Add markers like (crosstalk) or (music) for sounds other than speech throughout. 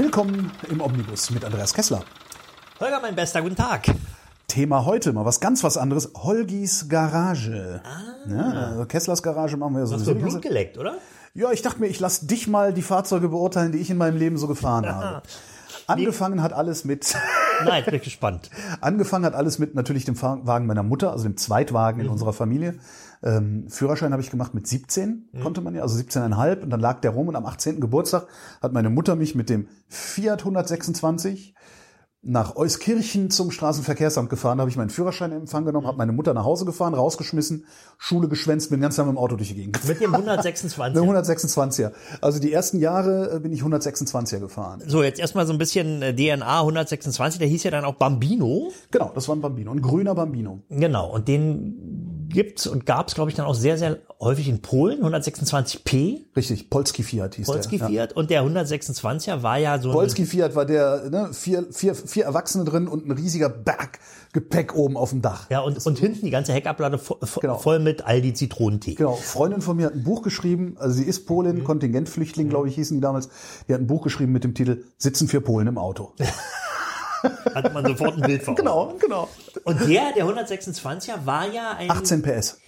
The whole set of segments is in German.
Willkommen im Omnibus mit Andreas Kessler. Holger, mein Bester, guten Tag. Thema heute mal was ganz was anderes. Holgis Garage. Ja, also Kesslers Garage machen wir ja Du hast so die Blut geleckt, oder? Ja, ich dachte mir, ich lasse dich mal die Fahrzeuge beurteilen, die ich in meinem Leben so gefahren (laughs) habe. Angefangen hat alles mit, Nein, bin ich gespannt. (laughs) angefangen hat alles mit natürlich dem Wagen meiner Mutter, also dem Zweitwagen in unserer Familie. Ähm, Führerschein habe ich gemacht mit 17, konnte man ja, also 17,5 und dann lag der rum und am 18. Geburtstag hat meine Mutter mich mit dem Fiat 126 nach Euskirchen zum Straßenverkehrsamt gefahren, habe ich meinen Führerschein in Empfang genommen, habe meine Mutter nach Hause gefahren, rausgeschmissen, Schule geschwänzt, bin ganz lange im Auto durch die Gegend. Mit dem 126. Eine 126er. Also die ersten Jahre äh, bin ich 126er gefahren. So, jetzt erstmal so ein bisschen äh, DNA 126, der hieß ja dann auch Bambino. Genau, das war ein Bambino, ein grüner Bambino. Genau, und den gibt's und gab's, glaube ich, dann auch sehr, sehr häufig in Polen, 126p, Richtig, Polski Fiat hieß Polski der. Ja. Fiat. Und der 126er war ja so ein, Polski Fiat war der, ne, vier, vier, vier Erwachsene drin und ein riesiger Berg Gepäck oben auf dem Dach. ja, und, und hinten die ganze Heckablade vo, vo, Genau. voll mit Aldi Zitronentee. Genau, Freundin von mir hat ein Buch geschrieben, also sie ist Polin, Mhm. Kontingentflüchtling, glaube ich, hießen die damals. Die hat ein Buch geschrieben mit dem Titel Sitzen für Polen im Auto. (laughs) Hat man sofort ein Bild vor genau, genau. Und der, der 126er, war ja ein 18 PS.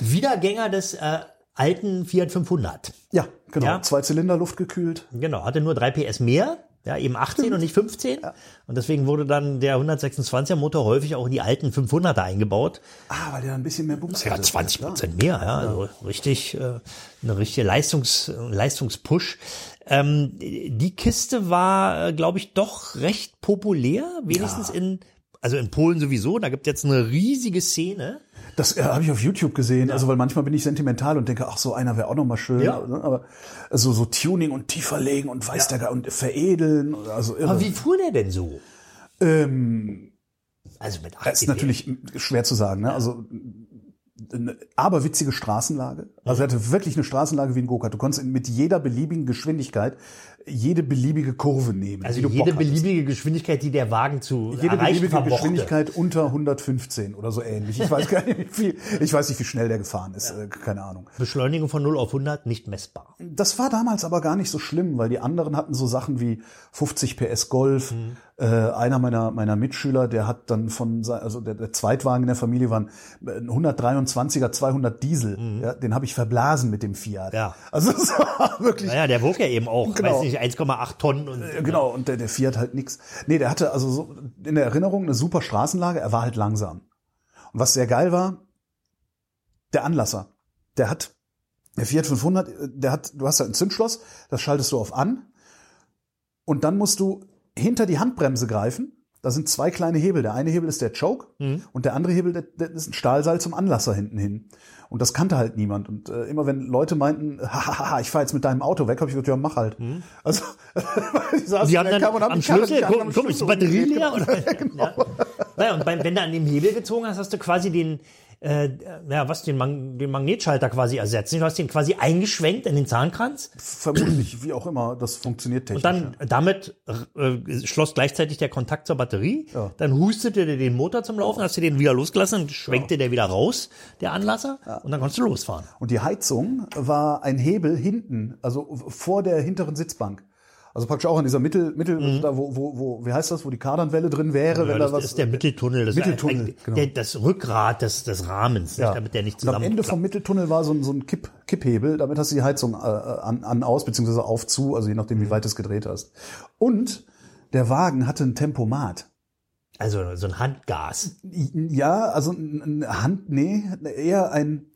Wiedergänger des äh, alten Fiat 500. Ja, genau. Ja. Zwei Zylinder, luftgekühlt. Genau, hatte nur 3 PS mehr, ja, eben 18 und nicht 15. Und deswegen wurde dann der 126er Motor häufig auch in die alten 500er eingebaut. Ah, weil der ein bisschen mehr Bums Ja, hatte. 20 Prozent mehr, ja, also richtig, äh, eine richtige Leistungs, Leistungspush. Ähm, die Kiste war, äh, glaube ich, doch recht populär, wenigstens in, also in Polen sowieso. Da gibt jetzt eine riesige Szene. Das äh, habe ich auf YouTube gesehen, also weil manchmal bin ich sentimental und denke, ach so einer wäre auch noch mal schön, Ja. ne? aber also so Tuning und tiefer legen und weiß der Ge- und veredeln, also irre. Aber wie fuhr der denn so? ähm, Also mit 18 das ist natürlich schwer zu sagen, ne? Also eine aberwitzige Straßenlage. Also er hatte wirklich eine Straßenlage wie ein Go-Kart. Du konntest mit jeder beliebigen Geschwindigkeit jede beliebige Kurve nehmen. Also jede beliebige Geschwindigkeit, die der Wagen zu jede erreichen beliebige vermochte. Geschwindigkeit unter 115 oder so ähnlich. Ich weiß gar nicht, wie ich weiß nicht, wie schnell der gefahren ist. Äh, keine Ahnung. Beschleunigung von 0 auf 100 nicht messbar. Das war damals aber gar nicht so schlimm, weil die anderen hatten so Sachen wie 50 PS Golf. Äh, einer meiner meiner Mitschüler, der hat dann von also der, der Zweitwagen in der Familie waren ein 123er 200 Diesel. Ja, den habe ich verblasen mit dem Fiat. Ja. Also (laughs) das war wirklich Naja, der wog ja eben auch, Genau. Nicht, 1,8 Tonnen und Äh, Genau, und der, der Fiat halt nix. Nee, der hatte also so in der Erinnerung eine super Straßenlage, er war halt langsam. Und was sehr geil war, der Anlasser. Der hat, der Fiat 500, äh, der hat, du hast halt ein Zündschloss, das schaltest du auf an und dann musst du hinter die Handbremse greifen. Da sind zwei kleine Hebel. Der eine Hebel ist der Choke und der andere Hebel, der, der ist ein Stahlseil zum Anlasser hinten hin. Und das kannte halt niemand. Und äh, immer wenn Leute meinten, (laughs) hahaha, ich fahre jetzt mit deinem Auto weg, habe ich gesagt, ja, mach halt. Also, (laughs) die saßen Sie haben dann und haben am an, guck, guck, ist die Batterie leer? Oder? (laughs) genau. Ja. Naja, und beim, wenn du an dem Hebel gezogen hast, hast du quasi den, äh, ja, was, den, Mag den Magnetschalter quasi ersetzt. Du hast den quasi eingeschwenkt in den Zahnkranz Vermutlich, wie auch immer, das funktioniert technisch. und dann damit äh, schloss gleichzeitig der Kontakt zur Batterie. Ja. Dann hustete der den Motor zum Laufen, hast du den wieder losgelassen und schwenkte der wieder raus, der Anlasser, und dann konntest du losfahren. Und die Heizung war ein Hebel hinten, also vor der hinteren Sitzbank. Also praktisch auch an dieser Mittel, Mittel, da wo, wo, wo, wie heißt das, wo die Kardanwelle drin wäre, Mhm. Ja, wenn da das was. ist der Mitteltunnel, das Mitteltunnel, ist genau. der, das Rückgrat des, des Rahmens, nicht, Ja. damit der nicht Und am Ende vom Mitteltunnel war so ein, so ein Kipp, Kipphebel, damit hast du die Heizung äh, an, an, aus, beziehungsweise auf, zu, also je nachdem, Mhm. wie weit du es gedreht hast. Und der Wagen hatte ein Tempomat. Also so ein Handgas. Ja, also eine Hand, nee, eher ein,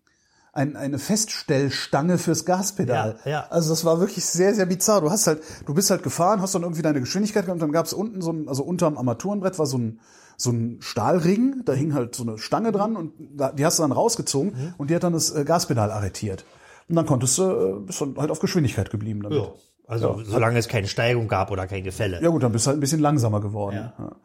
ein, eine Feststellstange fürs Gaspedal. Ja, ja. Also das war wirklich sehr, sehr bizarr. Du hast halt, du bist halt gefahren, hast dann irgendwie deine Geschwindigkeit gehabt, dann gab es unten so ein, also unterm Armaturenbrett war so ein, so ein Stahlring, da hing halt so eine Stange dran und da, die hast du dann rausgezogen Mhm. und die hat dann das äh, Gaspedal arretiert. Und dann konntest du, äh, bist dann halt auf Geschwindigkeit geblieben damit. Ja. Also solange es keine Steigung gab oder kein Gefälle. Ja gut, dann bist du halt ein bisschen langsamer geworden. Ja.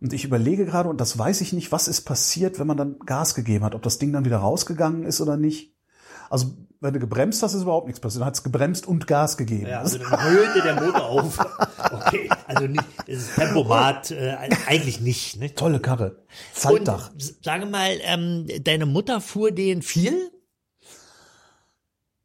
Und ich überlege gerade, und das weiß ich nicht, was ist passiert, wenn man dann Gas gegeben hat, ob das Ding dann wieder rausgegangen ist oder nicht. Also wenn du gebremst hast, ist überhaupt nichts passiert. Dann hat es gebremst und Gas gegeben. Ja, also dann heulte der Motor auf. (laughs) Okay, also nicht, das ist Tempomat äh, eigentlich nicht. Ne? Tolle Karre. Faltdach. Und sage mal, ähm, deine Mutter fuhr den viel?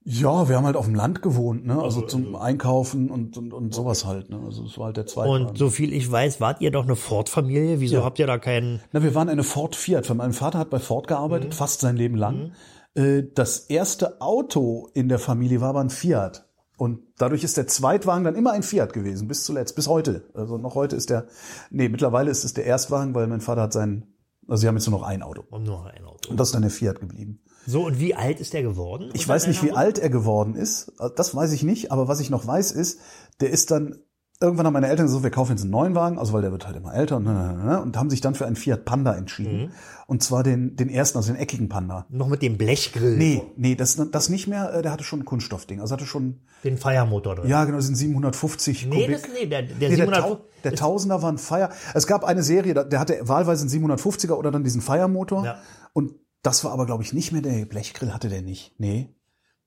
Ja, wir haben halt auf dem Land gewohnt, ne? Also zum Einkaufen und, und, und sowas halt, ne? Also es war halt der zweite. Und so viel ich weiß, wart ihr doch eine Ford-Familie. Wieso habt ihr da keinen? Na, wir waren eine Ford Fiat. Mein Vater hat bei Ford gearbeitet, fast sein Leben lang. Äh, Das erste Auto in der Familie war aber ein Fiat. Und dadurch ist der Zweitwagen dann immer ein Fiat gewesen, bis zuletzt, bis heute. Also noch heute ist der, nee, mittlerweile ist es der Erstwagen, weil mein Vater hat seinen, also sie haben jetzt nur noch ein Auto. Und nur ein Auto. Und das ist dann der Fiat geblieben. So, und wie alt ist der geworden? Ich weiß nicht, wie alt er geworden ist. Das weiß ich nicht. Aber was ich noch weiß, ist, der ist dann irgendwann haben meine Eltern gesagt, wir kaufen jetzt einen neuen Wagen, also weil der wird halt immer älter und, ne, ne, ne, und haben sich dann für einen Fiat Panda entschieden. Und zwar den, den ersten, also den eckigen Panda. Noch mit dem Blechgrill. Nee, nee, das, das nicht mehr, äh, der hatte schon ein Kunststoffding. Also hatte schon, Den Feiermotor drin. ja genau, das sind 750 Nee, Kubik. das, nee, der, der, Nee, der, 700, Tau, der Tausender war ein Fire. Es gab eine Serie, der hatte wahlweise einen 750er oder dann diesen Feiermotor. Ja. Und das war aber, glaube ich, nicht mehr der Blechgrill hatte der nicht. Nee.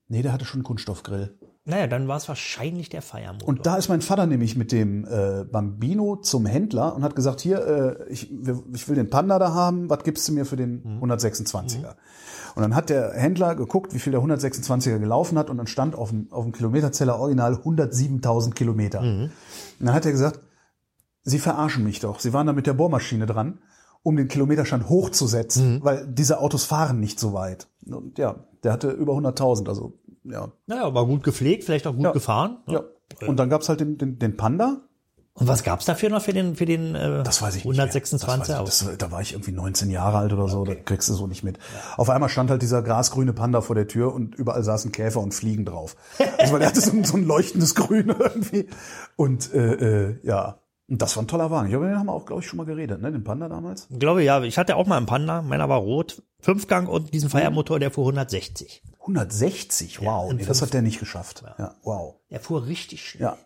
Nee, der hatte schon einen Kunststoffgrill. Naja, dann war es wahrscheinlich der Feiermotor. Und da ist mein Vater nämlich mit dem äh, Bambino zum Händler und hat gesagt, hier, äh, ich, ich will den Panda da haben, was gibst du mir für den 126er? Und dann hat der Händler geguckt, wie viel der 126er gelaufen hat und dann stand auf dem, auf dem Kilometerzeller original 107.000 Kilometer. Und dann hat er gesagt, Sie verarschen mich doch. Sie waren da mit der Bohrmaschine dran, um den Kilometerstand hochzusetzen, weil diese Autos fahren nicht so weit. Und ja, der hatte über 100.000, also ja. naja, war gut gepflegt, vielleicht auch gut Ja. gefahren. ja. Und dann gab's halt den, den, den Panda, Und was gab's dafür noch für den, für den äh, Das weiß ich nicht. mehr. 126 Das weiß ich, das, da war ich irgendwie 19 Jahre alt oder so, da kriegst du so nicht mit. Auf einmal stand halt dieser grasgrüne Panda vor der Tür und überall saßen Käfer und Fliegen drauf. (laughs) Also weil der hatte so ein, so ein leuchtendes Grün (laughs) irgendwie. Und äh, äh, ja, und das war ein toller Wagen. Ich glaube, den haben wir auch, glaube ich, schon mal geredet, ne? Den Panda damals. Ich glaube, ja, ich hatte auch mal einen Panda, meiner war rot, Fünfgang und diesen Feiermotor, der fuhr 160. 160, wow. in nee, das hat der nicht geschafft. Ja, wow. Der fuhr richtig schnell. Ja.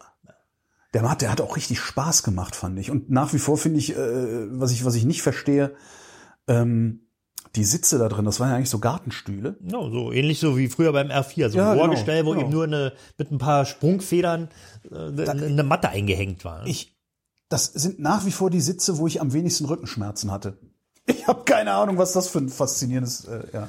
Der hat, der hat auch richtig Spaß gemacht, fand ich. Und nach wie vor finde ich, äh, was ich, was ich nicht verstehe, ähm, die Sitze da drin, das waren ja eigentlich so Gartenstühle. Ja, so ähnlich so wie früher beim R4, so Ja, ein genau, Rohrgestell, wo genau. eben nur eine, mit ein paar Sprungfedern äh, eine, eine Matte eingehängt war. Ich, das sind nach wie vor die Sitze, wo ich am wenigsten Rückenschmerzen hatte. Ich habe keine Ahnung, was das für ein faszinierendes, äh, ja.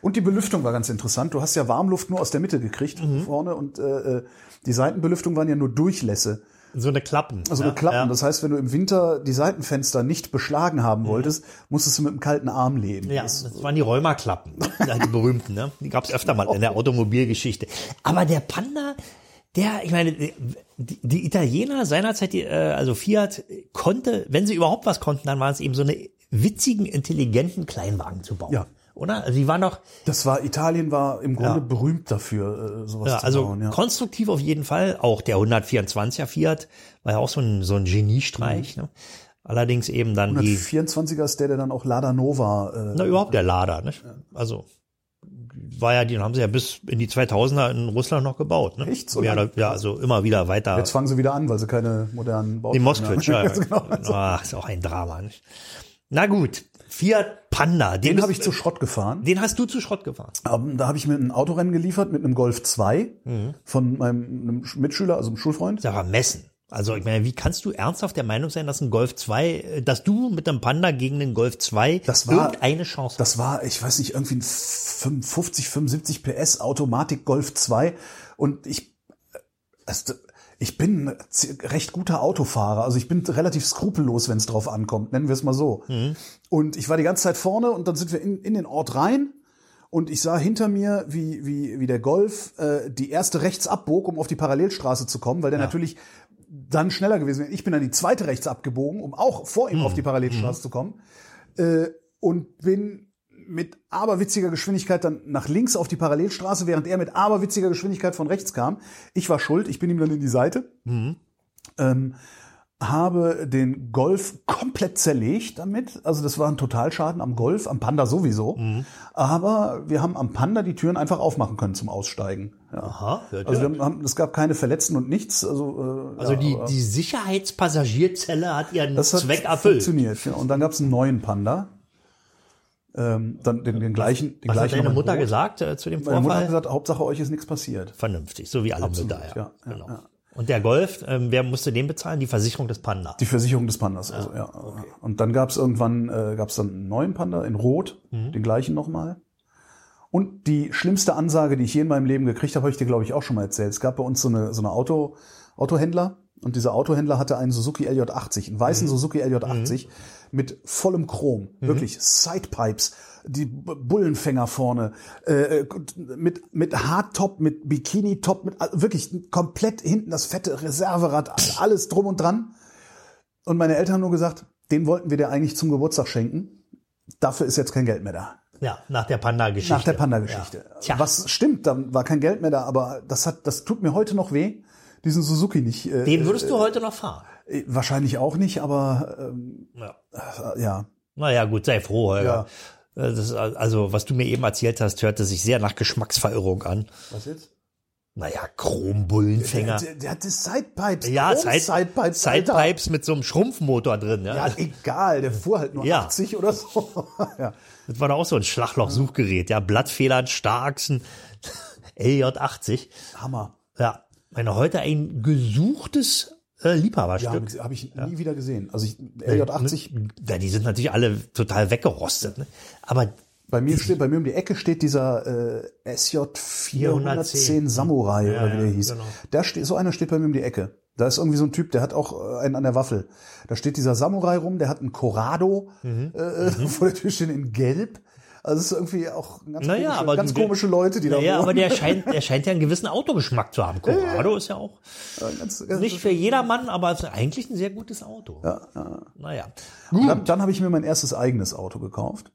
Und die Belüftung war ganz interessant. Du hast ja Warmluft nur aus der Mitte gekriegt vorne und äh, äh, die Seitenbelüftung waren ja nur Durchlässe, so eine Klappen. also ja, mit Klappen. Ja. Das heißt, wenn du im Winter die Seitenfenster nicht beschlagen haben wolltest, musstest du mit einem kalten Arm leben. Ja, Das- das waren die Rheumaklappen, ja, die berühmten, ne? Die gab's öfter mal (laughs) in der Automobilgeschichte. Aber der Panda, der, ich meine, die, die Italiener seinerzeit, die, äh, also Fiat, konnte, wenn sie überhaupt was konnten, dann waren es eben so eine witzigen, intelligenten Kleinwagen zu bauen. Ja. Oder? Also die waren doch, Das war, Italien war im Grunde Ja. berühmt dafür, äh, sowas ja, zu also bauen. Ja. konstruktiv auf jeden Fall. Auch der 124er Fiat war ja auch so ein, so ein Geniestreich. Mhm. Ne? Allerdings eben dann die, 124er ist der, der dann auch Lada Nova. Äh, na überhaupt der Lader. Nicht? Also war ja, den haben sie ja bis in die 2000er in Russland noch gebaut. Ne? Echt? So ja, da, ja, also immer wieder weiter. Jetzt fangen sie wieder an, weil sie keine modernen Die Bauten Moskwitsch, ja. haben. (laughs) genau. Ach, (laughs) ist auch ein Drama. Nicht? Na gut, Fiat Panda. Den bist- habe ich zu Schrott gefahren. den hast du zu Schrott gefahren. Ähm, Da habe ich mir ein Autorennen geliefert mit einem Golf 2 Mhm. von meinem einem Mitschüler, also einem Schulfreund. Aber Messen. Also ich meine, wie kannst du ernsthaft der Meinung sein, dass ein Golf 2, äh, dass du mit einem Panda gegen den Golf 2 Das war- irgendeine Chance hast? Das war, ich weiß nicht, irgendwie ein 55, 75 PS Automatik Golf 2 und ich, also, Ich bin ein recht guter Autofahrer, also ich bin relativ skrupellos, wenn es drauf ankommt, nennen wir es mal so. Und ich war die ganze Zeit vorne und dann sind wir in, in den Ort rein. Und ich sah hinter mir, wie, wie, wie der Golf äh, die erste rechts abbog, um auf die Parallelstraße zu kommen, weil der natürlich dann schneller gewesen wäre. Ich bin dann die zweite rechts abgebogen, um auch vor ihm auf die Parallelstraße zu kommen. Äh, und bin mit aberwitziger Geschwindigkeit dann nach links auf die Parallelstraße, während er mit aberwitziger Geschwindigkeit von rechts kam. Ich war schuld, ich bin ihm dann in die Seite. Ähm, habe den Golf komplett zerlegt damit. Also das war ein Totalschaden am Golf, am Panda sowieso. Aber wir haben am Panda die Türen einfach aufmachen können zum Aussteigen. Ja. Aha, hört Also wir haben, es gab keine Verletzten und nichts. Also, äh, Also ja, die, die Sicherheitspassagierzelle hat ihren das hat Zweck erfüllt. funktioniert. Ja. Und dann gab es einen neuen Panda. Ähm, dann den, den gleichen. Den Was hat gleichen deine noch in Mutter Rot. gesagt äh, zu dem Meine Mutter Vorfall? hat gesagt, Hauptsache euch ist nichts passiert. Vernünftig, so wie alle Absolut, Mütter. Ja, ja, genau. ja. Und der Golf, ähm, wer musste den bezahlen? Die Versicherung des Panda. Die Versicherung des Pandas. Also, ja. Und dann gab es irgendwann äh, gab's dann einen neuen Panda in Rot, Mhm. den gleichen nochmal. Und die schlimmste Ansage, die ich je in meinem Leben gekriegt habe, habe ich dir, glaube ich, auch schon mal erzählt. Es gab bei uns so eine, so eine Auto, Autohändler und dieser Autohändler hatte einen Suzuki LJ80, einen Mhm. weißen Suzuki LJ80 mit vollem Chrom, wirklich Sidepipes, die Bullenfänger vorne, äh, mit mit Hardtop, mit Bikini-Top, mit also wirklich komplett hinten das fette Reserverad, alles drum und dran. Und meine Eltern haben nur gesagt, den wollten wir dir eigentlich zum Geburtstag schenken. Dafür ist jetzt kein Geld mehr da. Ja, nach der Panda-Geschichte. Nach der Panda-Geschichte. Ja. Tja. Was stimmt, dann war kein Geld mehr da, aber das hat, das tut mir heute noch weh, diesen Suzuki nicht. Äh, Den würdest du heute noch fahren. äh, wahrscheinlich auch nicht, aber ähm, Ja. äh, ja. Naja, gut, sei froh, Holger. Ja. Äh, Das also, was du mir eben erzählt hast, hörte sich sehr nach Geschmacksverirrung an. Was jetzt? Naja, Chrombullenfänger. Der, der hat das Sidepipes. Ja, Side, Sidepipes? Sidepipes mit so einem Schrumpfmotor drin. Ja. Ja, egal, der fuhr halt nur Ja. 80 oder so. (laughs) ja. Das war doch auch so ein Schlagloch-Suchgerät. Ja, Blattfedern, Starksen, (laughs) LJ80. Hammer. Ja, meine heute ein gesuchtes äh, Ja, habe hab ich nie wieder gesehen. Also ich, LJ80, Ja, die sind natürlich alle total weggerostet. Ne? Aber bei mir steht, bei mir um die Ecke steht dieser äh, SJ 410 Samurai Ja, oder wie der ja, hieß. genau. Da steht, so einer steht bei mir um die Ecke. Da ist irgendwie so ein Typ, der hat auch äh, einen an der Waffel. Da steht dieser Samurai rum, der hat einen Corrado Mhm. äh, (laughs) vor der Tür stehen in Gelb. Also es ist irgendwie auch ganz, naja, komische, aber ganz komische Leute, die da naja, wohnen. aber der scheint, der scheint ja einen gewissen Autogeschmack zu haben. Corrado ist ja auch Ja, ganz, ganz, nicht für jedermann, aber eigentlich ein sehr gutes Auto. Ja, Naja. Und Dann, dann habe ich mir mein erstes eigenes Auto gekauft.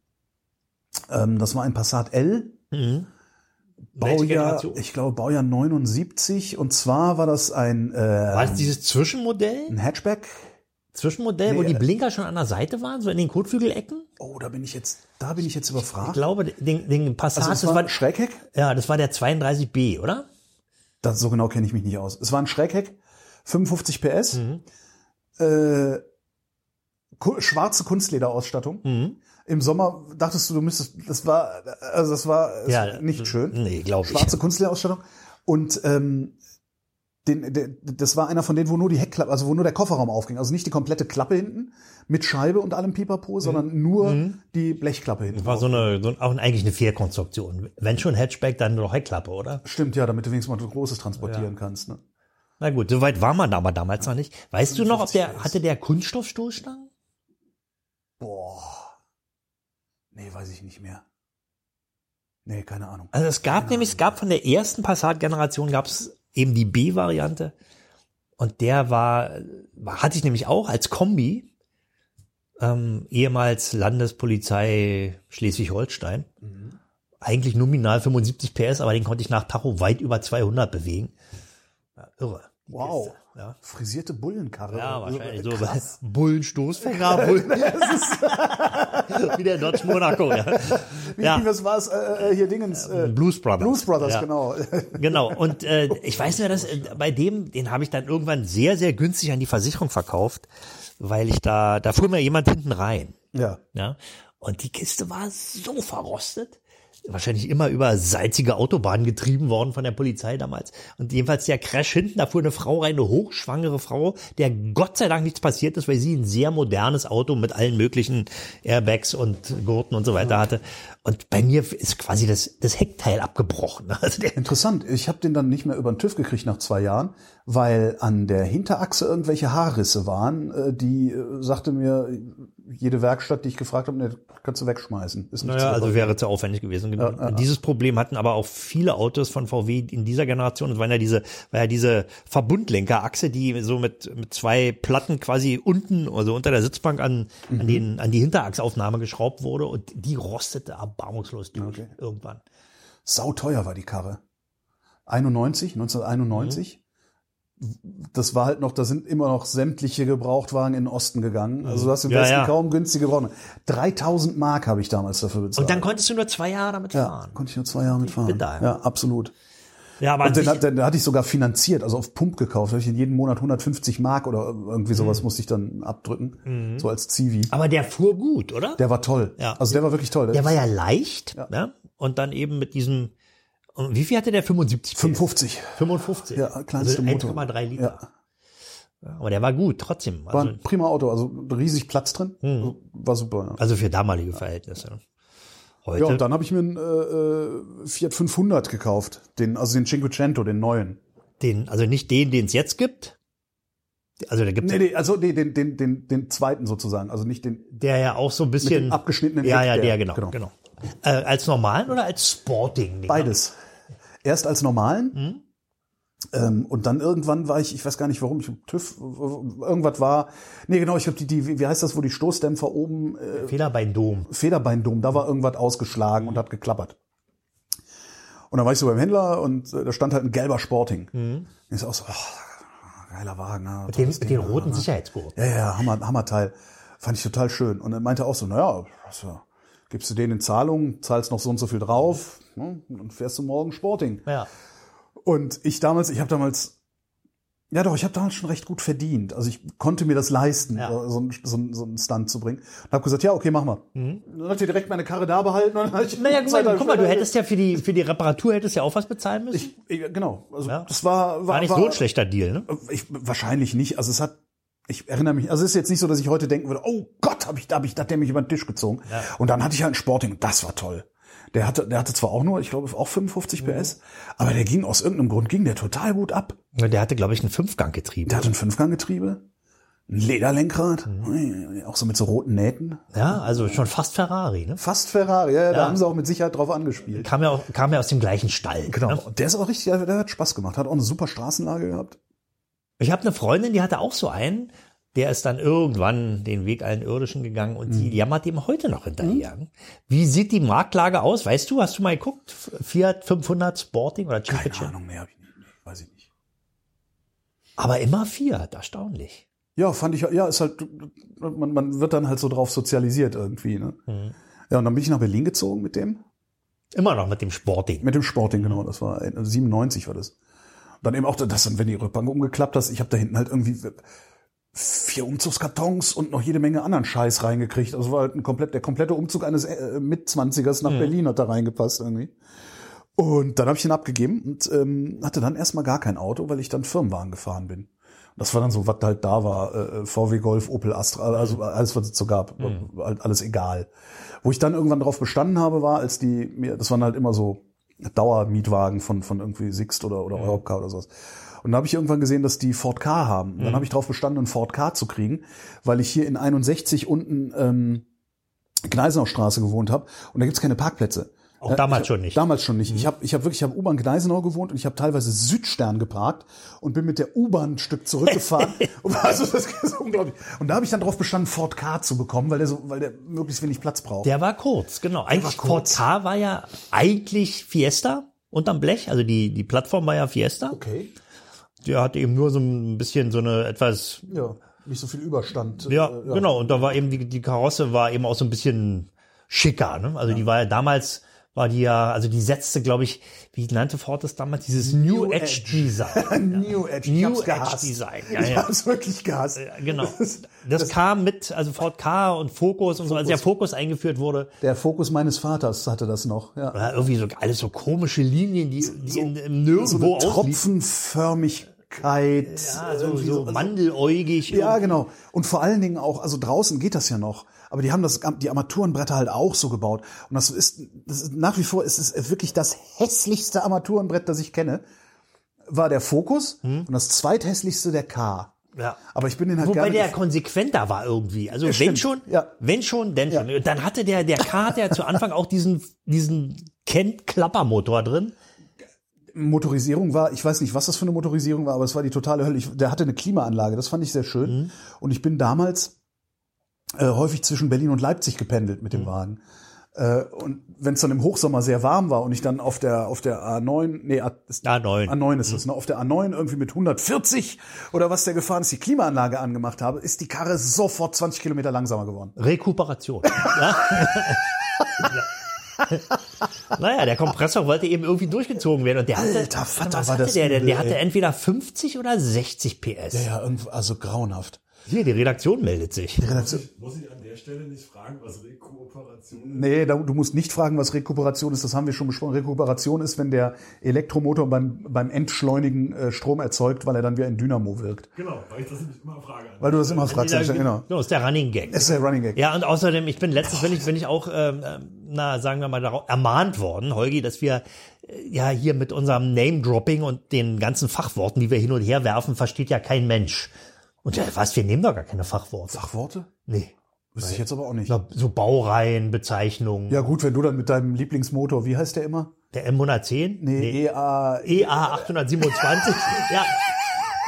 Ähm, das war ein Passat L. Welche Baujahr, ich glaube Baujahr 79. Und zwar war das ein, äh, War es dieses Zwischenmodell? ein Hatchback. Zwischenmodell, wo Nee, die äh, Blinker schon an der Seite waren, so in den Kotflügelecken? Oh, da bin ich jetzt, da bin ich jetzt Ich überfragt. glaube, den, den Passat, also das war war, ein Schrägheck. ja, das war der 32B, oder? Das, so genau kenne ich mich nicht aus. Es war ein Schrägheck, 55 PS, Mhm. äh, schwarze Kunstlederausstattung. Mhm. Im Sommer dachtest du, du müsstest, das war, also das war Ja, war nicht schön. nee, glaub ich. Schwarze Kunstlederausstattung. Und ähm, den, der, das war einer von denen, wo nur die Heckklappe, also wo nur der Kofferraum aufging. Also nicht die komplette Klappe hinten mit Scheibe und allem Pipapo, sondern nur die Blechklappe hinten. Das Mhm. war so eine, so auch eigentlich eine Fehlkonstruktion. Wenn schon Hatchback, dann nur noch Heckklappe, oder? Stimmt, ja, damit du wenigstens mal Großes transportieren kannst. Ne? Na gut, soweit war man aber damals noch nicht. Weißt du noch, ob der, 55 hatte der Kunststoffstoßstangen? Boah. Nee, weiß ich nicht mehr. Nee, keine Ahnung. Also es gab nämlich, es gab von der ersten Passat-Generation gab es eben die B-Variante. Und der war, hatte ich nämlich auch als Kombi, ähm, ehemals Landespolizei Schleswig-Holstein. Eigentlich nominal 75 PS, aber den konnte ich nach Tacho weit über 200 bewegen. Ja, irre. Wow. Ja. Frisierte Bullenkarre. Ja, wahrscheinlich so. Krass. (laughs) Bullenstoßfänger, Bullen. (laughs) (laughs) Wie der Dodge Monaco, ja. Wie, ja. was war es äh, äh, hier Dingens? Äh, Blues Brothers. Blues Brothers, ja. genau. Genau. Und äh, ich weiß nur, dass äh, bei dem, den habe ich dann irgendwann sehr, sehr günstig an die Versicherung verkauft, weil ich da, da fuhr mir jemand hinten rein. ja. Ja. Und die Kiste war so verrostet. Wahrscheinlich immer über salzige Autobahnen getrieben worden von der Polizei damals. Und jedenfalls der Crash hinten, da fuhr eine Frau rein, eine hochschwangere Frau, der Gott sei Dank nichts passiert ist, weil sie ein sehr modernes Auto mit allen möglichen Airbags und Gurten und so weiter hatte. Und bei mir ist quasi das, das Heckteil abgebrochen. (laughs) Also Interessant. Ich habe den dann nicht mehr über den TÜV gekriegt nach zwei Jahren, weil an der Hinterachse irgendwelche Haarrisse waren. äh, Die äh, sagte mir jede Werkstatt, die ich gefragt habe, ne, kannst du wegschmeißen. Ist nicht naja, also wäre zu aufwendig gewesen. Dieses Problem hatten aber auch viele Autos von VW in dieser Generation. Es waren ja diese, war ja diese Verbundlenkerachse, die so mit, mit zwei Platten quasi unten, also unter der Sitzbank an, Mhm. an, den, an die Hinterachsaufnahme geschraubt wurde und die rostete erbarmungslos durch Okay. irgendwann. Sauteuer war die Karre. 91, 1991. Das war halt noch, da sind immer noch sämtliche Gebrauchtwagen in den Osten gegangen. Also du hast im Ja, Westen ja. kaum günstige Gebrauchtwagen. 3000 Mark habe ich damals dafür bezahlt. Und dann konntest du nur zwei Jahre damit ja, fahren. konnte ich nur zwei Jahre mitfahren. Bitte. Ja, absolut. Ja, aber Und den, den hatte ich sogar finanziert, also auf Pump gekauft. Da habe ich in jeden Monat 150 Mark oder irgendwie Mhm. sowas musste ich dann abdrücken. So als Zivi. aber der fuhr gut, oder? Der war toll. Ja. Also der war wirklich toll. Der war ja leicht, ne? Und dann eben mit diesem, und wie viel hatte der? 75? 55. 55. Ja, kleinste also Motor. 1,3 Liter. Ja. Aber der war gut, trotzdem. War Also, ein prima Auto, also riesig Platz drin. Mhm. Also, War super. Ja. also für damalige Verhältnisse. Heute. Ja, und dann habe ich mir einen äh, äh, Fiat 500 gekauft, den, also den Cinquecento, den neuen. den, also nicht den, den es jetzt gibt. Also da gibt Nee, nee, also nee, den, den, den, den zweiten sozusagen, also nicht den der ja auch so ein mit bisschen. dem abgeschnittenen ja, Heck, ja, der- der, genau, genau. Äh, als normalen oder als Sporting? Beides. Erst als normalen Mhm. ähm, und dann irgendwann war ich, ich weiß gar nicht warum, ich TÜV, irgendwas war, nee genau, ich glaube die, die, wie heißt das, wo die Stoßdämpfer oben, äh, Fehler bei Dom. Federbeindom, da war irgendwas ausgeschlagen und hat geklappert. Und dann war ich so beim Händler und äh, da stand halt ein gelber Sporting. Ich so auch so, oh, geiler Wagen. Ja, Mhm. Mit tolles mit den roten ja. Sicherheitsgurten. Ja, ja, Hammer, Hammerteil. Fand ich total schön. Und dann meinte er auch so, naja, also, gibst du den in Zahlung, zahlst noch so und so viel drauf, ne, und dann fährst du morgen Sporting. Ja. Und ich damals, ich habe damals, ja doch, ich habe damals schon recht gut verdient. Also ich konnte mir das leisten, Ja. so, ein- so, ein- so einen Stunt zu bringen. Und habe gesagt, ja, okay, mach mal. Dann hat ihr direkt meine Karre da behalten. Und dann ich Mhm. Naja, guck mal, guck mal, du hättest ja für die, für die Reparatur hättest ja auch was bezahlen müssen. Ich, genau, also Ja. das war, war, war nicht so ein schlechter Deal, ne? Ich, wahrscheinlich nicht. Also es hat, ich erinnere mich, also es ist jetzt nicht so, dass ich heute denken würde, oh Gott, habe ich, hab ich, da hat der mich über den Tisch gezogen. Und dann hatte ich halt einen Sporting und das war toll. Der hatte, der hatte zwar auch nur, ich glaube, auch 55 PS, aber der ging aus irgendeinem Grund, ging der total gut ab. Der hatte, glaube ich, ein Fünfganggetriebe. Der hatte ein Fünfganggetriebe, ein Lederlenkrad, auch so mit so roten Nähten. Ja, also schon fast Ferrari, ne? Fast Ferrari, ja, da Ja. haben sie auch mit Sicherheit drauf angespielt. Kam ja, auch, kam ja aus dem gleichen Stall. Genau. Ne? Der ist auch richtig, der hat Spaß gemacht, hat auch eine super Straßenlage gehabt. Ich habe eine Freundin, die hatte auch so einen, der ist dann irgendwann den Weg allen Irdischen gegangen und Mhm. die jammert dem heute noch hinterher. Wie sieht die Marktlage aus? Weißt du, hast du mal geguckt? Fiat 500 Sporting oder Keine Cinquecento? Ahnung mehr, weiß ich nicht. Aber immer Fiat, erstaunlich. Ja, fand ich, ja, ist halt, man, man wird dann halt so drauf sozialisiert irgendwie, ne? Mhm. Ja, und dann bin ich nach Berlin gezogen mit dem, Immer noch mit dem Sporting. mit dem Sporting, genau, das war äh, 97 war das. Und dann eben auch, das dann, wenn die Rückbank umgeklappt hast, ich habe da hinten halt irgendwie vier Umzugskartons und noch jede Menge anderen Scheiß reingekriegt. Also war halt ein komplett, der komplette Umzug eines äh, Mitzwanzigers nach Berlin hat da reingepasst irgendwie. Und dann habe ich ihn abgegeben und ähm, hatte dann erstmal gar kein Auto, weil ich dann Firmenwagen gefahren bin. Das war dann so, was halt da war, äh, VW Golf, Opel Astra, also alles, was es so gab, war halt alles egal. Wo ich dann irgendwann drauf bestanden habe, war, als die mir, das waren halt immer so Dauermietwagen von, von irgendwie Sixt oder, oder Europcar oder sowas. Und da habe ich irgendwann gesehen, dass die Ford K haben. Und dann habe ich drauf bestanden, einen Ford K zu kriegen, weil ich hier in 61 unten ähm, Gneisenaustraße gewohnt habe und da gibt's keine Parkplätze. Auch damals ich, schon nicht. Damals schon nicht. Ich habe ich hab wirklich, ich habe U-Bahn Gneisenau gewohnt und ich habe teilweise Südstern geparkt und bin mit der U-Bahn ein Stück zurückgefahren. (laughs) Und also das ist unglaublich. Und da habe ich dann drauf bestanden, Ford K zu bekommen, weil der so, weil der möglichst wenig Platz braucht. Der war kurz, genau. Eigentlich war kurz. Ford K war ja eigentlich Fiesta unterm Blech, also die, die Plattform war ja Fiesta. okay. Der hatte eben nur so ein bisschen so eine etwas Ja, nicht so viel Überstand. Ja, Äh, genau. Und da war eben die, die Karosse war eben auch so ein bisschen schicker. Ne? Also die war ja damals, war die ja, also die setzte, glaube ich, wie nannte Ford das damals, dieses New, New Edge. Design. (laughs) New Edge, New Edge gehasst. Design, ja, ich ja. hab's wirklich gehasst. Genau. Das, kam mit, also Ford K und Focus und so, als der Focus eingeführt wurde, Der Fokus meines Vaters hatte das noch, ja. irgendwie so alles so komische Linien, die, die in, im So Nirgendwo eine ausliefen. Tropfenförmigkeit. Ja, so, irgendwie so mandeläugig. Ja, genau. Und vor allen Dingen auch, also draußen geht das ja noch. Aber die haben das, die Armaturenbretter halt auch so gebaut. Und das ist, das ist nach wie vor ist es wirklich das hässlichste Armaturenbrett, das ich kenne. War der Focus Hm? und das zweithässlichste der K. Ja. Aber ich bin den halt Wobei der konsequenter war irgendwie. Also wenn stimmt, schon, ja. wenn schon, denn schon. Und Dann hatte der, der K hat ja zu Anfang auch diesen, diesen Kent-Klappermotor drin. Motorisierung war, ich weiß nicht, was das für eine Motorisierung war, aber es war die totale Hölle. Ich, der hatte eine Klimaanlage, das fand ich sehr schön. Mhm. Und ich bin damals äh, häufig zwischen Berlin und Leipzig gependelt mit dem Mhm. Wagen. Äh, und wenn es dann im Hochsommer sehr warm war und ich dann auf der auf der A9, nee, A, ist, A9. A9 ist es, ne, auf der A9 irgendwie mit 140 oder was der gefahren ist, die Klimaanlage angemacht habe, ist die Karre sofort 20 Kilometer langsamer geworden. Rekuperation. (laughs) ja? (laughs) (laughs) naja, der Kompressor wollte eben irgendwie durchgezogen werden. Und der hatte, Alter Vater, was war hatte das der denn? Der hatte entweder 50 oder 60 PS. Ja, irgendwo- also grauenhaft. Hier, die Redaktion meldet sich. Muss ich an der Stelle nicht fragen, was Rekooperation ist? Nee, du musst nicht fragen, was Rekuperation ist. Das haben wir schon besprochen. Rekuperation ist, wenn der Elektromotor beim, beim Entschleunigen äh, Strom erzeugt, weil er dann wie ein Dynamo wirkt. Genau, weil ich das nämlich immer frage. Weil du das immer fragst. Ja, genau. Das ist der Running Gag. Das ist der Running Gag. Ja, und außerdem, ich bin letztens, bin ich, bin ich auch, ähm, ähm, na, sagen wir mal, darauf ermahnt worden, Holgi, dass wir äh, ja hier mit unserem Name-Dropping und den ganzen Fachworten, die wir hin und her werfen, versteht ja kein Mensch. Und ja, was, wir nehmen doch gar keine Fachworte. Fachworte? Nee. Wüsste ich jetzt aber auch nicht. So Baureihen, Bezeichnungen. Ja gut, wenn du dann mit deinem Lieblingsmotor, wie heißt der immer? Der M110? Nee, E EA. EA 827. ja.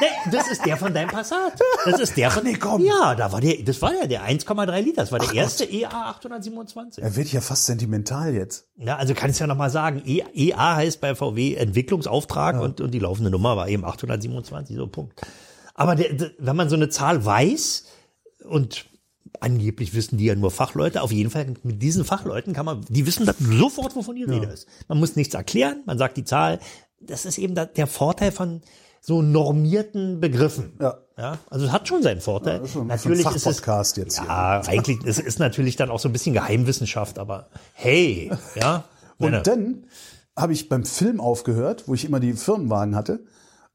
Nee, das ist der von deinem Passat. Das ist der von. nee, komm. Ja, da war der, das war ja der 1,3 Liter. Das war der erste E EA 827. Er wird ja fast sentimental jetzt. Ja, also kann ich ja noch mal sagen, E- EA heißt bei VW Entwicklungsauftrag und, und die laufende Nummer war eben 827, so Punkt. Aber der, der, wenn man so eine Zahl weiß und angeblich wissen die ja nur Fachleute, auf jeden Fall mit diesen Fachleuten kann man, die wissen dann sofort, wovon die Rede ist. Man muss nichts erklären, man sagt die Zahl. Das ist eben der Vorteil von so normierten Begriffen. Ja. Ja, also es hat schon seinen Vorteil. das so ein- natürlich ist es jetzt hier. Ja, eigentlich es ist natürlich dann auch so ein bisschen Geheimwissenschaft, aber hey, ja. Und dann habe ich beim Film aufgehört, wo ich immer die Firmenwagen hatte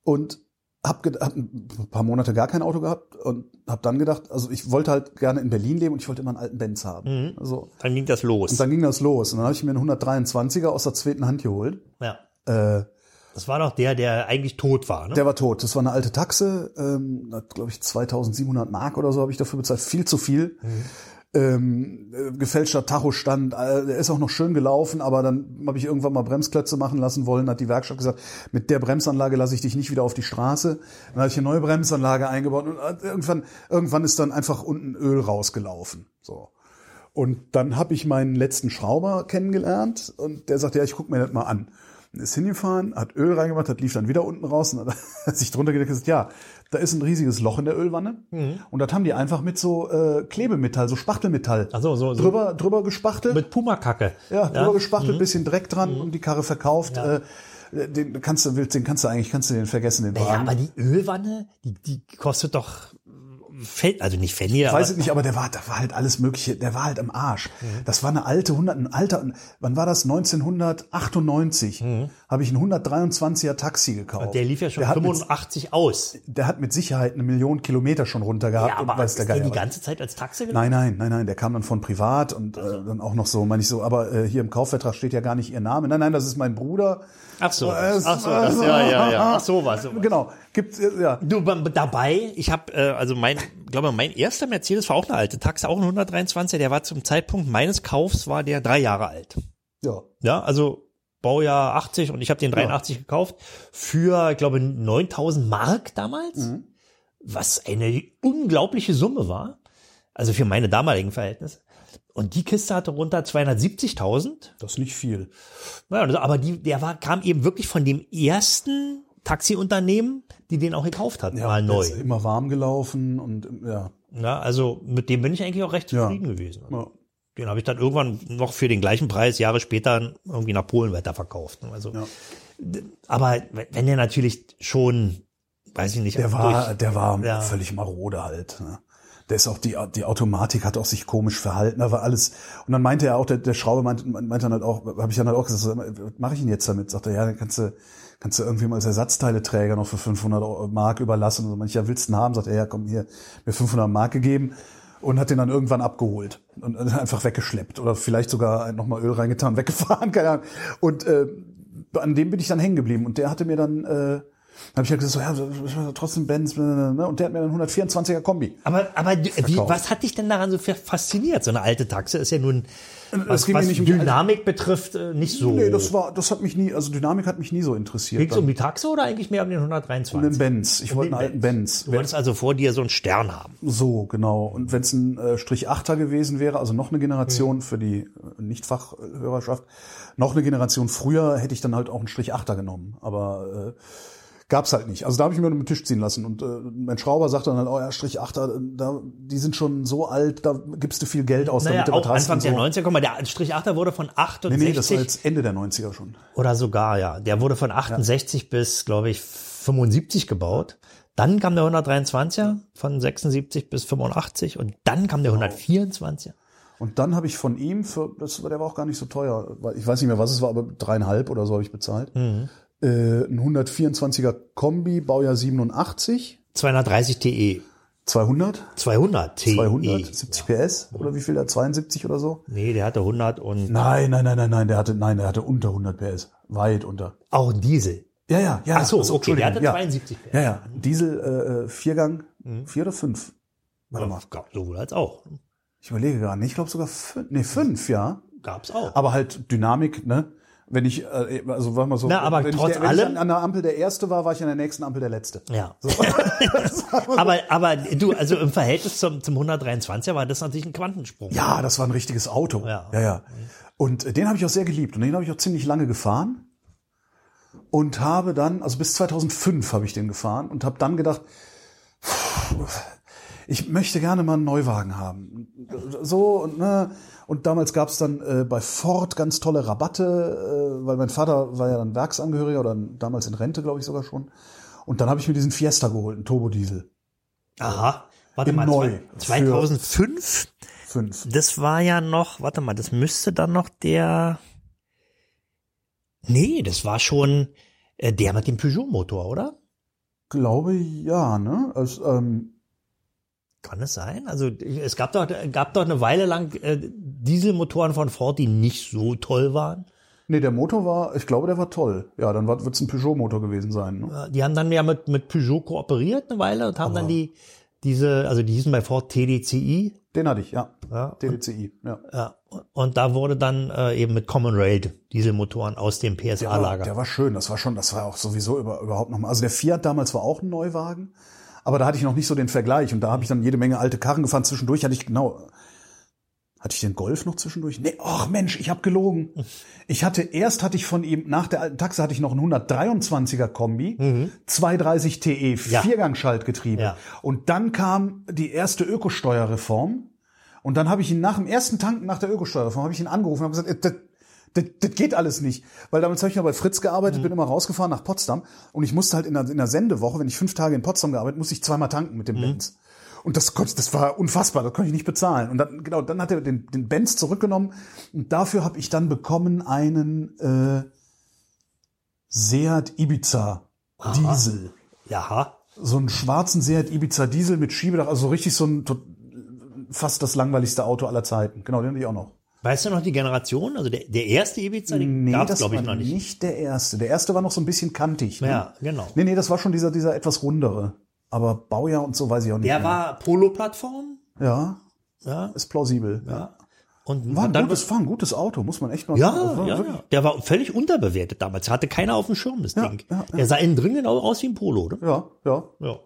und habe hab ein paar Monate gar kein Auto gehabt und habe dann gedacht, also ich wollte halt gerne in Berlin leben und ich wollte immer einen alten Benz haben. Mhm. Also, dann ging das los. und dann ging das los und dann habe ich mir einen 123er aus der zweiten Hand geholt. ja. Äh, Das war doch der, der eigentlich tot war, ne? der war tot. Das war eine alte Taxe, ähm, glaube ich 2700 Mark oder so habe ich dafür bezahlt. Viel zu viel. Ähm, äh, gefälschter Tachostand, äh, der ist auch noch schön gelaufen, aber dann habe ich irgendwann mal Bremsklötze machen lassen wollen, hat die Werkstatt gesagt, mit der Bremsanlage lasse ich dich nicht wieder auf die Straße. Dann habe ich eine neue Bremsanlage eingebaut und äh, irgendwann, irgendwann ist dann einfach unten Öl rausgelaufen. So. Und dann habe ich meinen letzten Schrauber kennengelernt und der sagte, ja, ich guck mir das mal an. Ist hingefahren, hat Öl reingemacht, hat lief dann wieder unten raus und (laughs) hat sich drunter gedacht, ja, da ist ein riesiges Loch in der Ölwanne und das haben die einfach mit so äh, Klebemetall, so Spachtelmetall Ach so, so- so- drüber drüber gespachtelt. Mit Pumakacke. Ja, drüber gespachtelt, bisschen Dreck dran und die Karre verkauft. Äh, den kannst du, den kannst du eigentlich, kannst du den vergessen, den Naja, Wagen. aber die Ölwanne, die, die kostet doch Fett, also nicht Pfennig, Ich weiß es nicht, aber der war, da war halt alles Mögliche, der war halt am Arsch. Mhm. Das war eine alte 100, ein alter, wann war das? 1998 habe ich ein 123er Taxi gekauft. Mhm. der lief ja schon der hat, mit, 85 aus. der hat mit Sicherheit eine Million Kilometer schon runter gehabt Ja, und aber weiß ist der Geier die ganze Zeit als Taxe gelaufen? Nein, nein, nein, nein, der kam dann von privat und äh, dann auch noch so, meine ich so, aber äh, hier im Kaufvertrag steht ja gar nicht ihr Name. Nein, nein, das ist mein Bruder. Ach so, Äh, ach so, das, ja, ja, ja. Ach so was. So was. Genau, gibt äh, ja. Du, dabei, ich habe, äh, also mein, glaube mein erster Mercedes war auch eine alte Taxe, auch ein 123, der war zum Zeitpunkt meines Kaufs, war der drei Jahre alt. Ja, Ja, also Baujahr 80 und ich habe den 83 gekauft für, ich glaube, 9000 Mark damals, Mhm. was eine unglaubliche Summe war. Also für meine damaligen Verhältnisse. Und die Kiste hatte runter 270.000. das ist nicht viel. Naja, das- aber die, der war, kam eben wirklich von dem ersten Taxiunternehmen, die den auch gekauft hat, mal der neu. Ist immer warm gelaufen und ja. Ja, also mit dem bin ich eigentlich auch recht Ja. zufrieden gewesen. ja. Den habe ich dann irgendwann noch für den gleichen Preis Jahre später irgendwie nach Polen weiterverkauft. Also, d- aber wenn der natürlich schon, weiß ich nicht, Der war, durch- der war Ja. völlig marode halt. Ne? Der ist auch die, die Automatik hat auch sich komisch verhalten, war alles. Und dann meinte er auch, der, der Schraube meinte, meinte dann halt auch, habe ich dann halt auch gesagt, was mache ich ihn jetzt damit? Sagt er, ja, dann kannst du, kannst du irgendwie mal als Ersatzteileträger noch für 500 Euro- Mark überlassen. Und so, manche, ja, willst du einen haben? Sagt er, ja, komm hier, mir 500 Mark gegeben und hat den dann irgendwann abgeholt und einfach weggeschleppt oder vielleicht sogar nochmal Öl reingetan, (laughs) weggefahren, keine Ahnung. Und äh, an dem bin ich dann hängen geblieben und der hatte mir dann, äh, habe ich ja gesagt, so, ja, trotzdem Benz, ne? und der hat mir dann 124er Kombi. Aber, aber wie, was hat dich denn daran so fasziniert? So eine alte Taxe ist ja nun, was, ging mir was nicht um Dynamik betrifft, äh, nicht so. Nee, das war, das hat mich nie, also Dynamik hat mich nie so interessiert. Ging es um die Taxe oder eigentlich mehr um den 123? einen Benz. Ich wollte einen alten Benz. Du wolltest also vor dir so einen Stern haben. So, genau. Und wenn es ein äh, Strich Achter gewesen wäre, also noch eine Mhm. Generation für die äh, Nicht-Fachhörerschaft, noch eine Generation früher, hätte ich dann halt auch einen Strich Achter genommen. Aber äh, gab's halt nicht. Also da habe ich mir nur mit Tisch ziehen lassen. Und äh, mein Schrauber sagte dann halt, oh ja, Strich Achter, äh, da, die sind schon so alt, da gibst du viel Geld aus, Naja, damit du auch was Anfang so. der 90er, guck mal, der Strich 8er wurde von Nee, 68 nee, das war jetzt Ende der 90er schon. oder sogar, ja, der wurde von 68 bis, glaube ich, 75 gebaut. Dann kam der 123er von 76 bis 85 und dann kam der Genau. 124er. Und dann habe ich von ihm für, das, der war auch gar nicht so teuer, weil ich weiß nicht mehr, was es war, aber dreieinhalb oder so habe ich bezahlt. Mhm. Äh, ein 124er Kombi, Baujahr 87, 230 TE. 200, 200 TE. 200, 70 PS oder wie viel der 72 oder so? Nee, der hatte 100 und Nein, nein, nein, nein, nein, der hatte, nein, der hatte unter 100 PS, weit unter. auch ein Diesel. Ja, ja, ja. Ach so, also, okay, der hatte Entschuldigung, 72 PS. Ja, ja, Diesel äh, Viergang, Mhm. vier oder fünf? Warte mal, Gab sowohl als auch. ich überlege gerade nicht, ich glaube sogar fünf, nee, fünf, ja. Gab's auch. Aber halt Dynamik, ne? Wenn ich, äh, also war mal so, Na, aber wenn, trotz ich, der, wenn allem- ich an der Ampel der Erste war, war ich an der nächsten Ampel der Letzte. Ja. (laughs) aber, aber du, also im Verhältnis zum, zum 123er war das natürlich ein Quantensprung. Ja, das war ein richtiges Auto. Ja. ja. ja. Und äh, den habe ich auch sehr geliebt und den habe ich auch ziemlich lange gefahren und habe dann, also bis 2005 habe ich den gefahren und habe dann gedacht, ich möchte gerne mal einen Neuwagen haben. So und ne und damals gab es dann äh, bei Ford ganz tolle Rabatte, äh, weil mein Vater war ja dann Werksangehöriger oder damals in Rente, glaube ich sogar schon. Und dann habe ich mir diesen Fiesta geholt, einen Turbodiesel. Aha. Warte In mal, neu. zwei- 2005? Fünf. Das war ja noch, warte mal, das müsste dann noch der. Nee, das war schon äh, der mit dem Peugeot-Motor, oder? Glaube ja, ne? Also, ähm, Kann es sein? Also es gab doch, gab doch eine Weile lang äh, Dieselmotoren von Ford, die nicht so toll waren. Nee, der Motor war, ich glaube, der war toll. Ja, dann wird es ein Peugeot-Motor gewesen sein. Ne? Die haben dann ja mit, mit Peugeot kooperiert eine Weile und haben dann die, diese, also die hießen bei Ford TDCi. Den hatte ich, ja. Ja, TDCi, ja. Ja, und da wurde dann äh, eben mit Common Rail Dieselmotoren aus dem Der PSA-Lager. der war schön, das war schon, das war auch sowieso über, überhaupt nochmal. Also der Fiat damals war auch ein Neuwagen, aber da hatte ich noch nicht so den Vergleich und da habe ich dann jede Menge alte Karren gefahren. Zwischendurch hatte ich genau, hatte ich den Golf noch zwischendurch? Nee, ach Mensch, ich habe gelogen. Ich hatte, erst hatte ich von ihm, nach der alten Taxe hatte ich noch einen 123er Kombi, 230 TE, Ja. Viergang-Schaltgetriebe. Ja. Und dann kam die erste Ökosteuerreform. Und dann habe ich ihn nach dem ersten Tanken nach der Ökosteuerreform, habe ich ihn angerufen und habe gesagt, äh, das, das, geht alles nicht. Weil damals habe ich noch bei Fritz gearbeitet, bin immer rausgefahren nach Potsdam und ich musste halt in der, in der Sendewoche, wenn ich fünf Tage in Potsdam gearbeitet, musste ich zweimal tanken mit dem Benz. Und das, konnte- das war unfassbar, das konnte ich nicht bezahlen. Und dann, genau, dann hat er den, den Benz zurückgenommen und dafür habe ich dann bekommen einen äh, Seat Ibiza Diesel. ja, So einen schwarzen Seat Ibiza Diesel mit Schiebedach, also richtig so ein fast das langweiligste Auto aller Zeiten. Genau, den hatte ich auch noch. Weißt du noch die Generation? Also der, der erste Ibiza, den gab es das glaube ich noch nicht. der erste. Der erste war noch so ein bisschen kantig. Ne? Ja, genau. Nee, nee, das war schon dieser, dieser etwas rundere. Aber Baujahr und so weiß ich auch nicht. Der mehr. war Polo-Plattform. Ja, Ja, ist plausibel. Ja. und War ein, dann gutes, war ein gutes Auto, muss man echt mal ja, sagen. Ja, ja, der war völlig unterbewertet damals. Hatte keiner auf dem Schirm, das Ja, Ding. ja, ja. Der sah innen drin genau aus wie ein Polo, oder? ja, ja. Ja.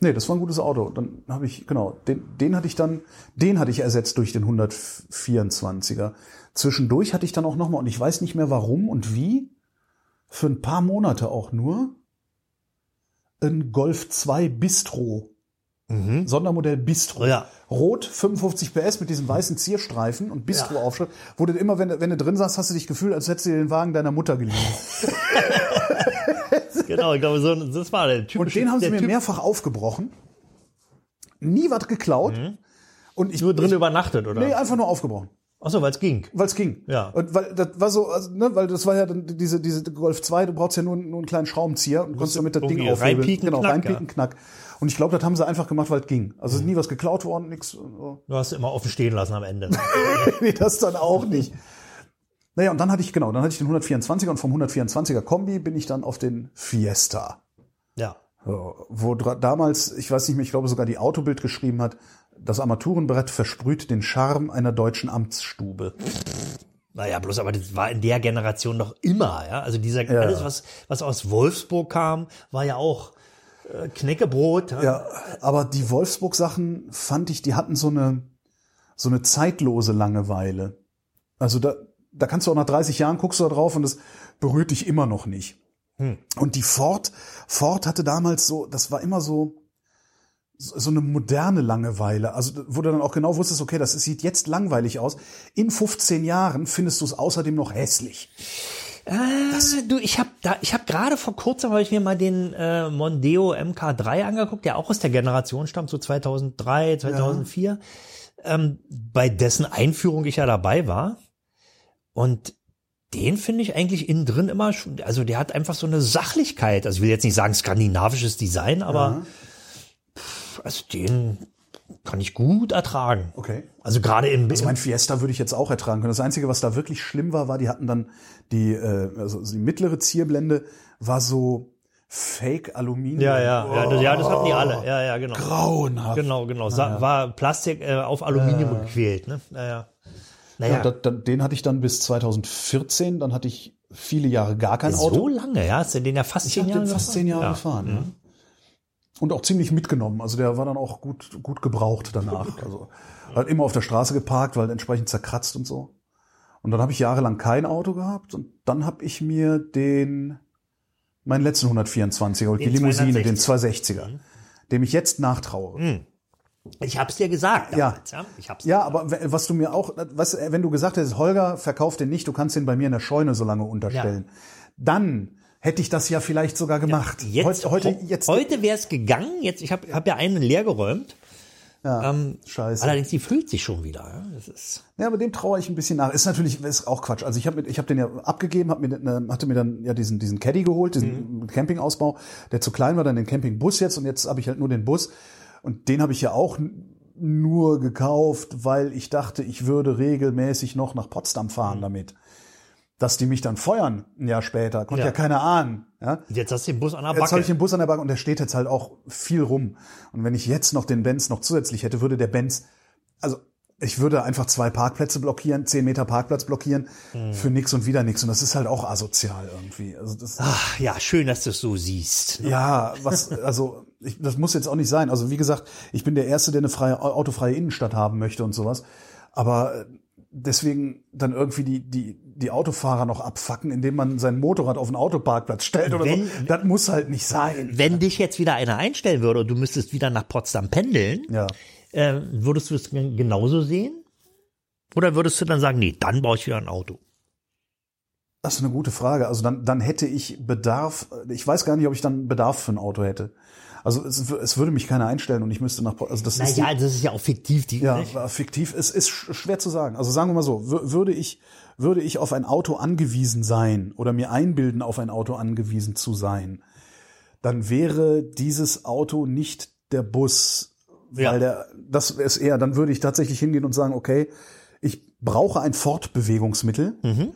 Nee, das war ein gutes Auto. Dann habe ich, genau, den, den hatte ich dann, den hatte ich ersetzt durch den 124er. Zwischendurch hatte ich dann auch nochmal, und ich weiß nicht mehr warum und wie, für ein paar Monate auch nur, ein Golf 2 Bistro. Sondermodell Bistro. Ja. Rot, 55 PS mit diesem weißen Zierstreifen und Bistro-Aufschrift. Wo du immer, wenn, du- wenn du drin saßt, hast du dich gefühlt, als hättest du dir den Wagen deiner Mutter geliehen. (laughs) Genau, ich glaube, so, das war der typische. Und den haben sie mir Typ, mehrfach aufgebrochen. Nie was geklaut. Und ich nur drin ich, übernachtet, oder? Nee, einfach nur aufgebrochen. Achso, weil es ging. Weil es ging. Ja. Und weil das war so, also, ne, weil das war ja dann diese, diese Golf 2, du brauchst ja nur, nur einen kleinen Schraubenzieher und konntest damit das Ding aufhebeln. reinpieken, genau, knack, reinpieken, knack. Und ich glaube, das haben sie einfach gemacht, weil es ging. Also Mhm. ist nie was geklaut worden, nix. So. Du hast immer offen stehen lassen am Ende. (laughs) nee, das dann auch nicht. Naja, und dann hatte ich, genau, dann hatte ich den 124er und vom 124er Kombi bin ich dann auf den Fiesta. ja. Wo damals, ich weiß nicht mehr, ich glaube sogar die Autobild geschrieben hat, das Armaturenbrett versprüht den Charme einer deutschen Amtsstube. Naja, bloß aber das war in der Generation noch immer, ja. Also dieser alles, was, was aus Wolfsburg kam, war ja auch äh, Knäckebrot. Ja. Ja, aber die Wolfsburg-Sachen fand ich, die hatten so eine, so eine zeitlose Langeweile. Also da, da kannst du auch nach 30 Jahren guckst du da drauf und das berührt dich immer noch nicht. Und die Ford, Ford hatte damals so, das war immer so, so eine moderne Langeweile. Also wo du dann auch genau wusstest, okay, das sieht jetzt langweilig aus. In 15 Jahren findest du es außerdem noch hässlich. Ah, du, ich habe da, ich habe gerade vor kurzem habe ich mir mal den äh, Mondeo MK3 angeguckt, der auch aus der Generation stammt, so 2003, 2004, ähm, bei dessen Einführung ich ja dabei war. Und den finde ich eigentlich innen drin immer schon, also der hat einfach so eine Sachlichkeit. Also ich will jetzt nicht sagen skandinavisches Design, aber pff, also den kann ich gut ertragen. Okay. Also gerade im, Also mein Fiesta würde ich jetzt auch ertragen können. Das Einzige, was da wirklich schlimm war, war, die hatten dann die, äh, also die mittlere Zierblende war so Fake Aluminium. ja, ja, ja, das, ja, das hatten die alle. Ja, ja, genau. Grauenhaft. Genau, genau. Sa War Plastik äh, auf Aluminium gequält, ne? Naja. Naja, Ja, da, den hatte ich dann bis 2014, dann hatte ich viele Jahre gar kein so Auto. lange, ja? Hast du den ja fast Ich zehn Jahre den fast gefahren? zehn Jahre ja. gefahren. Ja. Und auch ziemlich mitgenommen. Also der war dann auch gut, gut gebraucht danach. (laughs) Also halt immer auf der Straße geparkt, weil entsprechend zerkratzt und so. Und dann habe ich jahrelang kein Auto gehabt und dann habe ich mir den meinen letzten 124er, geholt, die Den Limousine, den 260er. 260er, dem ich jetzt nachtraue. Ich hab's dir gesagt Ja. damals, ja. Ich hab's Ja, aber was du mir auch, was, wenn du gesagt hättest, Holger, verkauf den nicht, du kannst den bei mir in der Scheune so lange unterstellen, dann hätte ich das ja vielleicht sogar gemacht. Jetzt, heute, heute, jetzt, heute wäre es gegangen. Jetzt, ich habe hab ja einen leer geräumt. ähm, scheiße. Allerdings, die füllt sich schon wieder. Ja? Das ist, Ja, aber dem traue ich ein bisschen nach. Ist natürlich ist auch Quatsch. Also ich habe ich hab den ja abgegeben, hab mir, ne, hatte mir dann ja diesen diesen Caddy geholt, diesen Campingausbau, der zu klein war, dann den Campingbus jetzt und jetzt habe ich halt nur den Bus und den habe ich ja auch nur gekauft, weil ich dachte, ich würde regelmäßig noch nach Potsdam fahren damit. Dass die mich dann feuern ein Jahr später, konnte ja, Ja. keiner ahnen. Ja? jetzt hast du den Bus an der Jetzt habe Backe. ich den Bus an der Bank und der steht jetzt halt auch viel rum. Und wenn ich jetzt noch den Benz noch zusätzlich hätte, würde der Benz, also ich würde einfach zwei Parkplätze blockieren, zehn Meter Parkplatz blockieren Mhm. für nix und wieder nix. Und das ist halt auch asozial irgendwie. Also das, Ach, ja, schön, dass du es so siehst. ja, was, also ich, das muss jetzt auch nicht sein. Also wie gesagt, ich bin der Erste, der eine freie, autofreie Innenstadt haben möchte und sowas. Aber äh, deswegen dann irgendwie die, die, die Autofahrer noch abfacken, indem man sein Motorrad auf den Autoparkplatz stellt oder Wenn- so. Das muss halt nicht sein. Wenn dich jetzt wieder einer einstellen würde und du müsstest wieder nach Potsdam pendeln, Ja. äh, würdest du es gen- genauso sehen? Oder würdest du dann sagen, nee, dann baue ich wieder ein Auto? Das ist eine gute Frage. Also dann, dann hätte ich Bedarf, ich weiß gar nicht, ob ich dann Bedarf für ein Auto hätte. Also es, es würde mich keiner einstellen und ich müsste nach, also das ist, Naja, das ist ja auch fiktiv. Die, ja, nicht? fiktiv. Es ist sch- schwer zu sagen. Also sagen wir mal so, wür- würde ich, würde ich auf ein Auto angewiesen sein oder mir einbilden, auf ein Auto angewiesen zu sein, dann wäre dieses Auto nicht der Bus, weil Ja. der, das ist eher, dann würde ich tatsächlich hingehen und sagen, okay, ich brauche ein Fortbewegungsmittel. Mhm.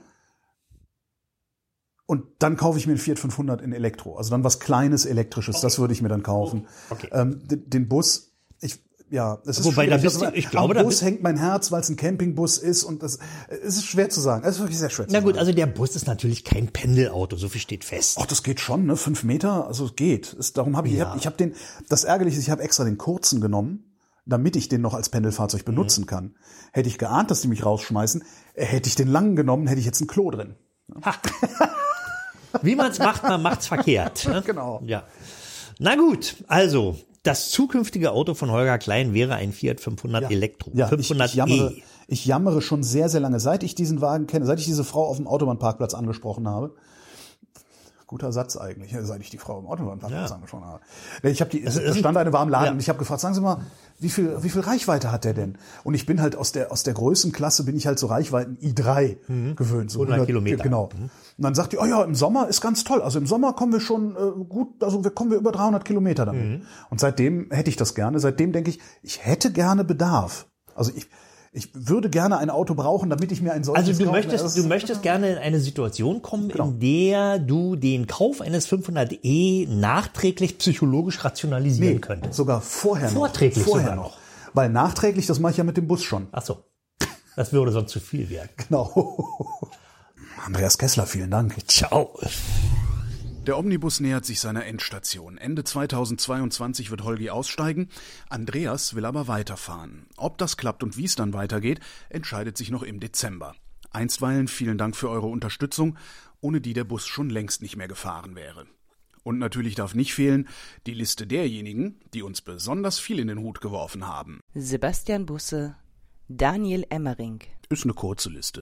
Und dann kaufe ich mir einen Fiat 500 in Elektro. Also dann was kleines elektrisches, das würde ich mir dann kaufen. Okay. Ähm, den, Bus, ich, ja, es ist Wobei, da bist du- Also, ich glaube, am da Bus bist- hängt mein Herz, weil es ein Campingbus ist und das, es ist schwer zu sagen. Es ist wirklich sehr schwer zu Na gut, sagen. also der Bus ist natürlich kein Pendelauto, so viel steht fest. Ach, das geht schon, ne? Fünf Meter, also es geht. Ist, darum habe ich, ich Ja. habe ich hab den, das Ärgerliche ist, ich habe extra den kurzen genommen, damit ich den noch als Pendelfahrzeug Mhm. benutzen kann. Hätte ich geahnt, dass die mich rausschmeißen, äh, hätte ich den langen genommen, hätte ich jetzt ein Klo drin. (laughs) Wie man es macht, man macht's verkehrt. Ne? (laughs) Genau. Ja. Na gut, also das zukünftige Auto von Holger Klein wäre ein Fiat 500 Elektro. Ja, 500 ich, ich, jammere, E. ich jammere schon sehr, sehr lange, seit ich diesen Wagen kenne, seit ich diese Frau auf dem Autobahnparkplatz angesprochen habe. Guter Satz eigentlich, seit ich die Frau im Autobahnparkplatz Ja. angesprochen habe. Ich habe die, es stand eine warme Laden Ja. und ich habe gefragt, sagen Sie mal, wie viel, wie viel Reichweite hat der denn? Und ich bin halt aus der, aus der Größenklasse bin ich halt so Reichweiten i3 gewöhnt. So 100 Kilometer. Genau. Und dann sagt die, oh ja, im Sommer ist ganz toll. Also im Sommer kommen wir schon äh, gut, also wir kommen wir über 300 Kilometer damit. Und seitdem hätte ich das gerne. Seitdem denke ich, ich hätte gerne Bedarf. Also ich, ich würde gerne ein Auto brauchen, damit ich mir ein solches Also du kaufen- möchtest, Das- du möchtest gerne in eine Situation kommen, Genau. in der du den Kauf eines 500e nachträglich psychologisch rationalisieren nee, könntest. sogar vorher noch. Vorträglich vorher sogar noch. Weil nachträglich, das mache ich ja mit dem Bus schon. Ach so. Das würde sonst zu viel werden. Genau. (laughs) Andreas Kessler, vielen Dank. Ciao. Der Omnibus nähert sich seiner Endstation. Ende 2022 wird Holgi aussteigen. Andreas will aber weiterfahren. Ob das klappt und wie es dann weitergeht, entscheidet sich noch im Dezember. Einstweilen vielen Dank für eure Unterstützung, ohne die der Bus schon längst nicht mehr gefahren wäre. Und natürlich darf nicht fehlen die Liste derjenigen, die uns besonders viel in den Hut geworfen haben. Sebastian Busse, Daniel Emmering, Ist eine kurze Liste.